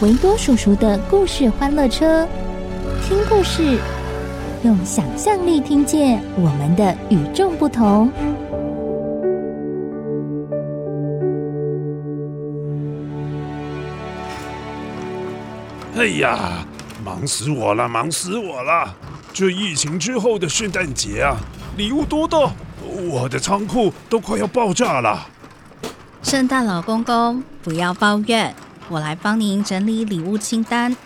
维多叔叔的故事欢乐车，听故事，用想象力听见我们的与众不同。哎呀，忙死我了，忙死我了！这疫情之后的圣诞节啊，礼物多到我的仓库都快要爆炸了。圣诞老公公，不要抱怨，我来帮您整理礼物清单。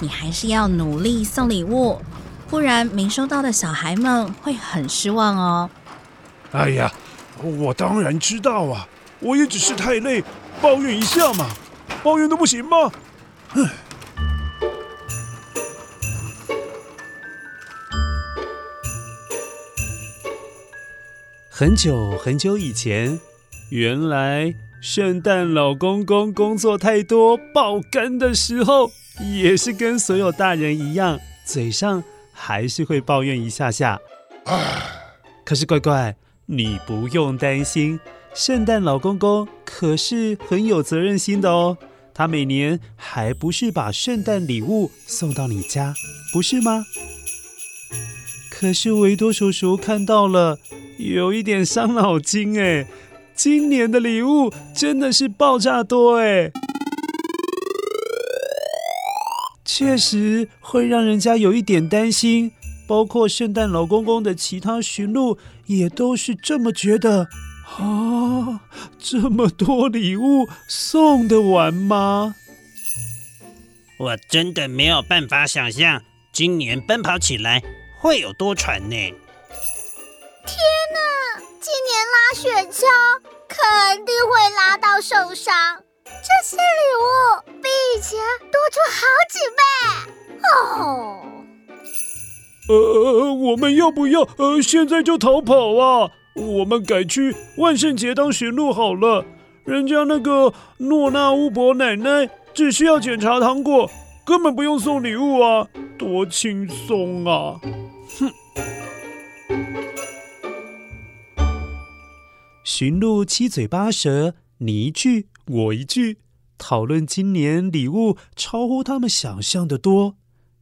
你还是要努力送礼物，不然没收到的小孩们会很失望哦。哎呀，我当然知道啊，我也只是太累，抱怨一下嘛，抱怨都不行吗？哼。很久很久以前，原来圣诞老公公工作太多爆肝的时候，也是跟所有大人一样，嘴上还是会抱怨一下下。可是乖乖，你不用担心，圣诞老公公可是很有责任心的哦。他每年还不是把圣诞礼物送到你家，不是吗？可是维多叔叔看到了。有一点伤脑筋哎，今年的礼物真的是爆炸多哎，确实会让人家有一点担心。包括圣诞老公公的其他驯鹿也都是这么觉得啊，这么多礼物送得完吗？我真的没有办法想象今年奔跑起来会有多喘呢。天哪！今年拉雪橇肯定会拉到受伤，这些礼物比以前多出好几倍哦。呃，我们要不要呃现在就逃跑啊？我们改去万圣节当驯鹿好了。人家那个诺娜巫婆奶奶只需要检查糖果，根本不用送礼物啊，多轻松啊！哼。驯鹿七嘴八舌，你一句我一句，讨论今年礼物超乎他们想象的多。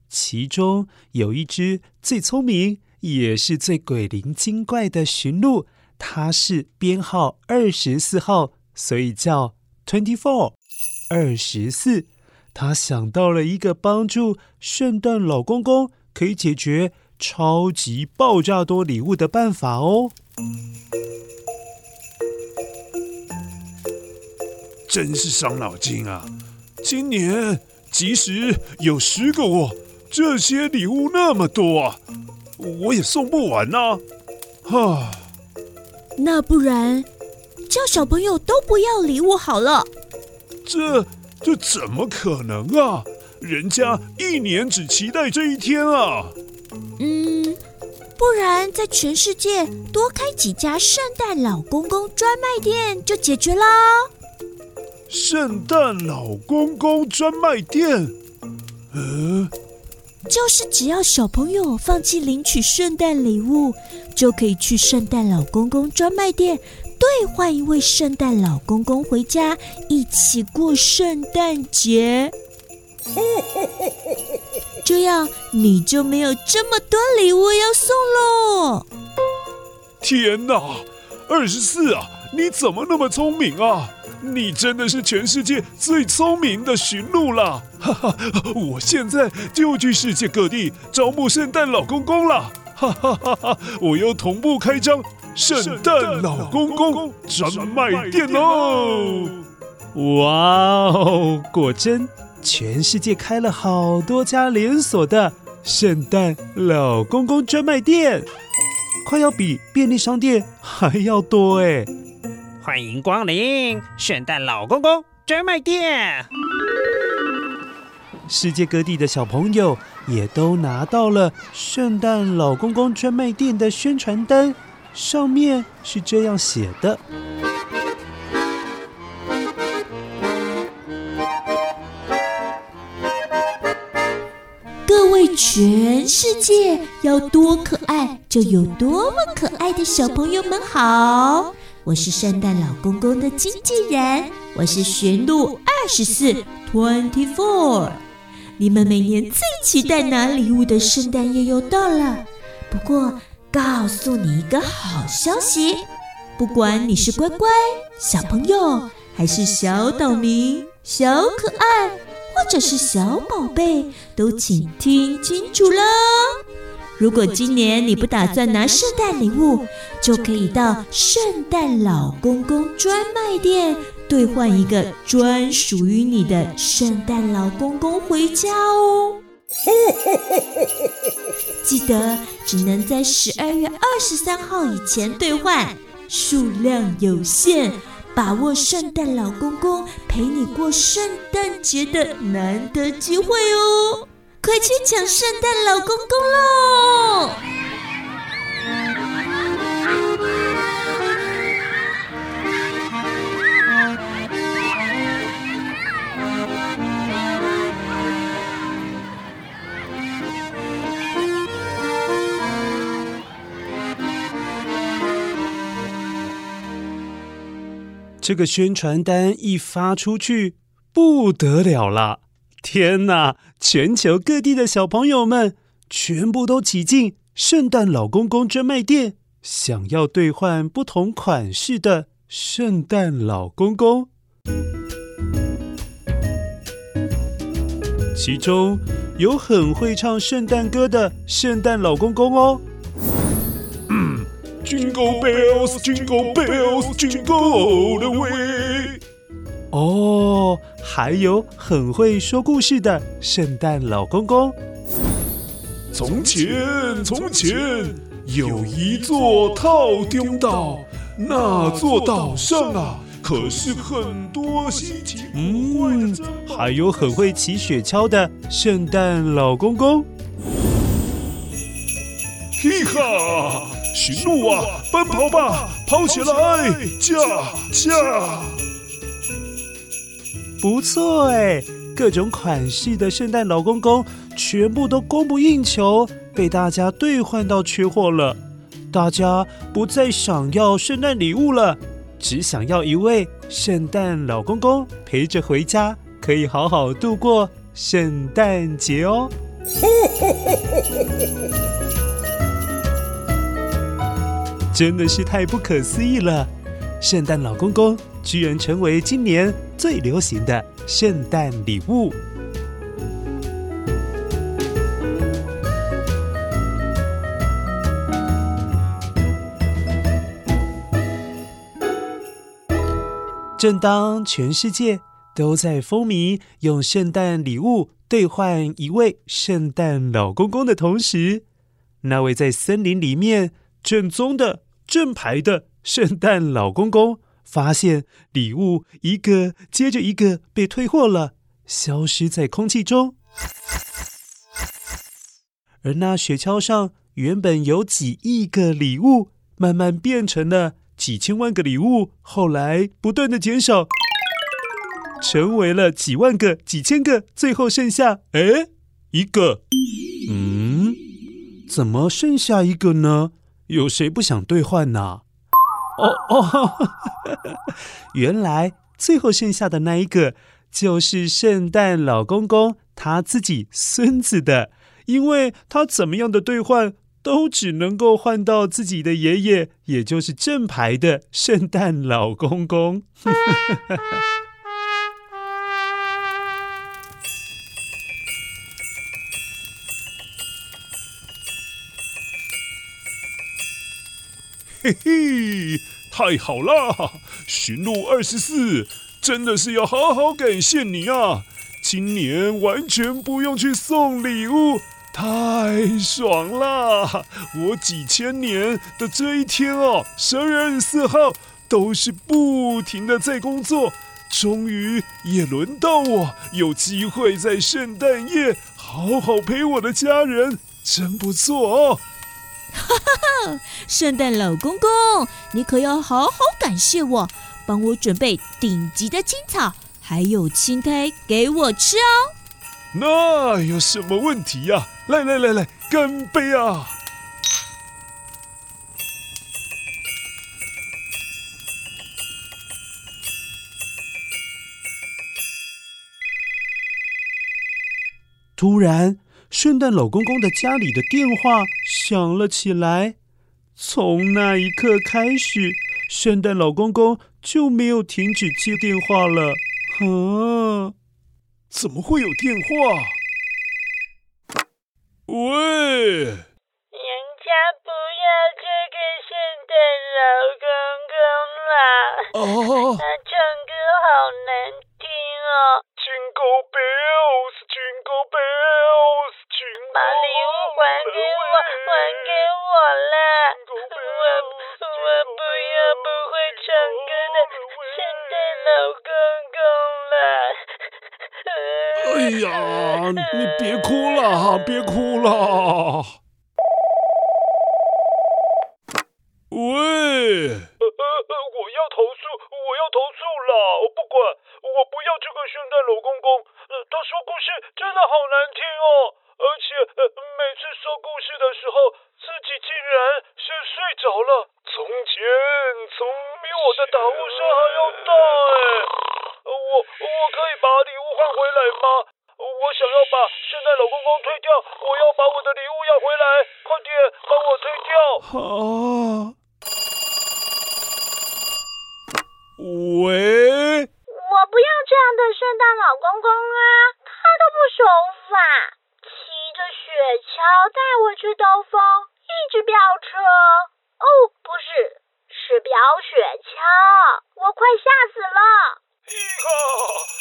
其中有一只最聪明，也是最鬼灵精怪的驯鹿，它是编号二十四号，所以叫 Twenty Four。二十四，他想到了一个帮助圣诞老公公可以解决超级爆炸多礼物的办法哦。真是伤脑筋啊！今年即使有十个我，这些礼物那么多啊，我也送不完呐！哈，那不然叫小朋友都不要礼物好了。这这怎么可能啊？人家一年只期待这一天啊！嗯，不然在全世界多开几家圣诞老公公专卖店就解决啦。圣诞老公公专卖店，嗯，就是只要小朋友放弃领取圣诞礼物，就可以去圣诞老公公专卖店兑换一位圣诞老公公回家，一起过圣诞节。这样你就没有这么多礼物要送喽。天哪，二十四啊，你怎么那么聪明啊？你真的是全世界最聪明的驯鹿了！哈哈，我现在就去世界各地招募圣诞老公公了！哈哈哈哈！我要同步开张圣诞老公公专卖店哦！哇哦，果真，全世界开了好多家连锁的圣诞老公公专卖店，快要比便利商店还要多哎！欢迎光临圣诞老公公专卖店。世界各地的小朋友也都拿到了圣诞老公公专卖店的宣传单，上面是这样写的：各位全世界要多可爱就有多么可爱的小朋友们好。我是圣诞老公公的经纪人，我是驯鹿二十四 Twenty Four。你们每年最期待拿礼物的圣诞夜又到了。不过，告诉你一个好消息，不管你是乖乖小朋友，还是小岛民、小可爱，或者是小宝贝，都请听清楚了。如果今年你不打算拿圣诞礼物，就可以到圣诞老公公专卖店兑换一个专属于你的圣诞老公公回家哦。记得只能在十二月二十三号以前兑换，数量有限，把握圣诞老公公陪你过圣诞节的难得机会哦。快去抢圣诞老公公喽！这个宣传单一发出去，不得了了！天哪！全球各地的小朋友们全部都挤进圣诞老公公专卖店，想要兑换不同款式的圣诞老公公。其中有很会唱圣诞歌的圣诞老公公哦。嗯，Jingle bells, Jingle bells, Jingle all the way。哦，还有很会说故事的圣诞老公公。从前，从前有一座套丁岛，那座岛上啊，可是很多稀奇古怪的。嗯，还有很会骑雪橇的圣诞老公公。嘿哈，驯鹿啊，奔跑吧，跑起来，驾驾！不错哎，各种款式的圣诞老公公全部都供不应求，被大家兑换到缺货了。大家不再想要圣诞礼物了，只想要一位圣诞老公公陪着回家，可以好好度过圣诞节哦。真的是太不可思议了，圣诞老公公居然成为今年最流行的圣诞礼物。正当全世界都在风靡用圣诞礼物兑换一位圣诞老公公的同时，那位在森林里面正宗的正牌的圣诞老公公。发现礼物一个接着一个被退货了，消失在空气中。而那雪橇上原本有几亿个礼物，慢慢变成了几千万个礼物，后来不断的减少，成为了几万个、几千个，最后剩下哎一个。嗯，怎么剩下一个呢？有谁不想兑换呢？哦哦，原来最后剩下的那一个就是圣诞老公公他自己孙子的，因为他怎么样的兑换都只能够换到自己的爷爷，也就是正牌的圣诞老公公。嘿 嘿，太好了！驯鹿二十四，真的是要好好感谢你啊！今年完全不用去送礼物，太爽了！我几千年的这一天哦，十二月二十四号都是不停的在工作，终于也轮到我有机会在圣诞夜好好陪我的家人，真不错哦。哈哈哈！圣诞老公公，你可要好好感谢我，帮我准备顶级的青草，还有青苔给我吃哦。那有什么问题呀？来来来来，干杯啊！突然，圣诞老公公的家里的电话响了起来。从那一刻开始，圣诞老公公就没有停止接电话了。啊，怎么会有电话？喂，人家不要这个圣诞老公公了。哦，他唱歌好难听哦。Jingle bells, jingle bells, jingle 把礼物还给我，还给我啦！我我不要不会唱歌的圣诞老公公了。哎呀，你别哭了，别哭了。喂，呃呃呃，我要投诉，我要投诉了，我不管。我不要这个圣诞老公公，呃，他说故事真的好难听哦，而且呃，每次说故事的时候，自己竟然是睡着了。从前从比我的打呼声还要大哎，我我可以把礼物换回来吗？我想要把圣诞老公公退掉，我要把我的礼物要回来，快点帮我退掉。好。喂。我不要这样的圣诞老公公啊！他都不守法，骑着雪橇带我去兜风，一直飙车。哦，不是，是飙雪橇，我快吓死了！咦哈，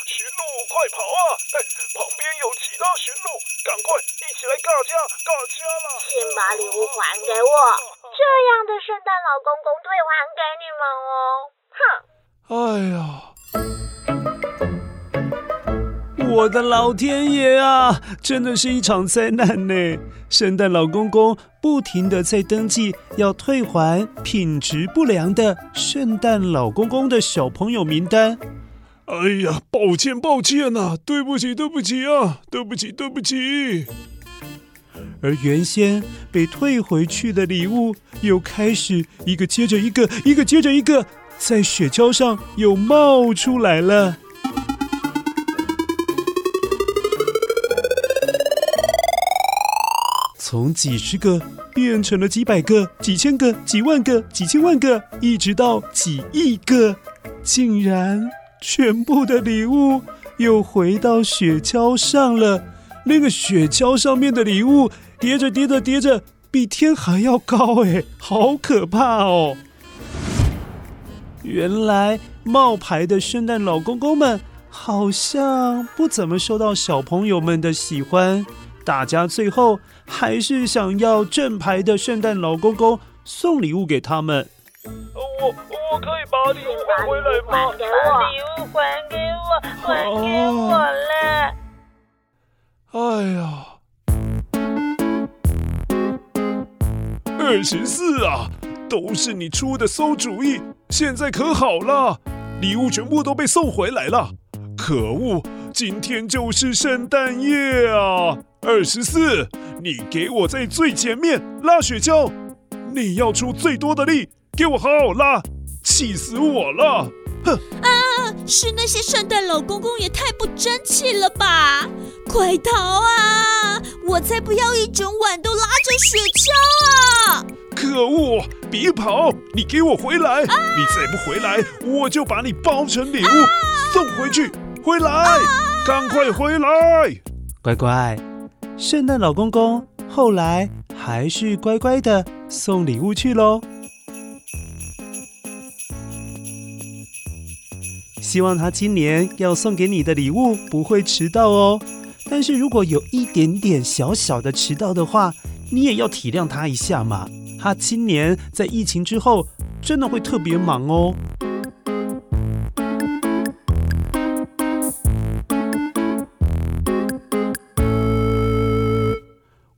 驯鹿快跑啊！哎，旁边有其他驯鹿，赶快一起来尬架尬家了！先把礼物还给我，这样的圣诞老公公退还给你们哦！哼！哎呀！我的老天爷啊，真的是一场灾难呢！圣诞老公公不停的在登记要退还品质不良的圣诞老公公的小朋友名单。哎呀，抱歉抱歉呐、啊，对不起对不起啊，对不起对不起。而原先被退回去的礼物，又开始一个接着一个，一个接着一个，在雪橇上又冒出来了。从几十个变成了几百个、几千个、几万个、几千万个，一直到几亿个，竟然全部的礼物又回到雪橇上了。那个雪橇上面的礼物叠着叠着叠着，比天还要高哎，好可怕哦！原来冒牌的圣诞老公公们好像不怎么受到小朋友们的喜欢。大家最后还是想要正牌的圣诞老公公送礼物给他们。我我可以把礼物还回来吗？把礼物还给我，还给我了。哎呀，二十四啊，都是你出的馊主意。现在可好了，礼物全部都被送回来了。可恶，今天就是圣诞夜啊！二十四，你给我在最前面拉雪橇，你要出最多的力，给我好好拉，气死我了！哼！是那些圣诞老公公也太不争气了吧！快逃啊！我才不要一整晚都拉着雪橇啊！可恶！别跑！你给我回来！啊、你再不回来，我就把你包成礼物、啊、送回去！回来！啊、赶快回来！乖乖，圣诞老公公后来还是乖乖的送礼物去喽。希望他今年要送给你的礼物不会迟到哦。但是如果有一点点小小的迟到的话，你也要体谅他一下嘛。他今年在疫情之后真的会特别忙哦。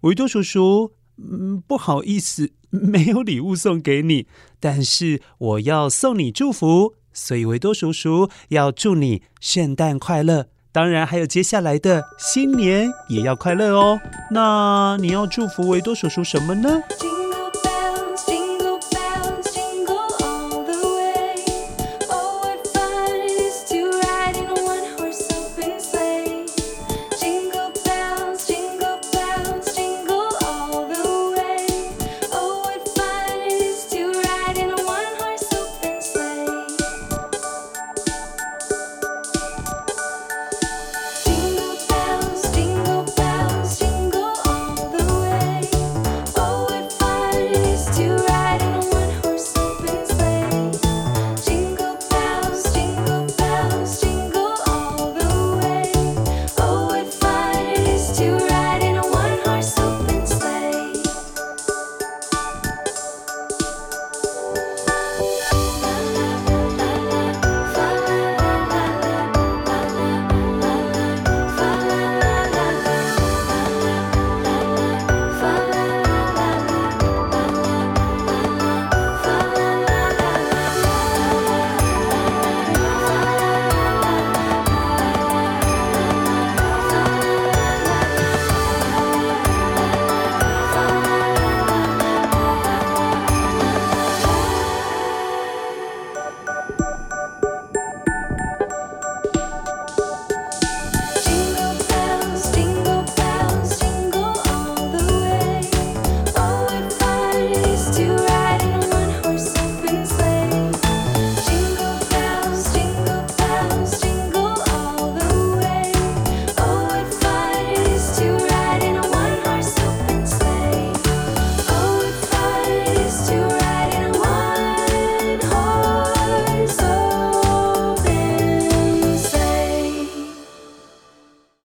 维多叔叔，嗯，不好意思，没有礼物送给你，但是我要送你祝福，所以维多叔叔要祝你圣诞快乐。当然，还有接下来的新年也要快乐哦。那你要祝福维多叔叔什么呢？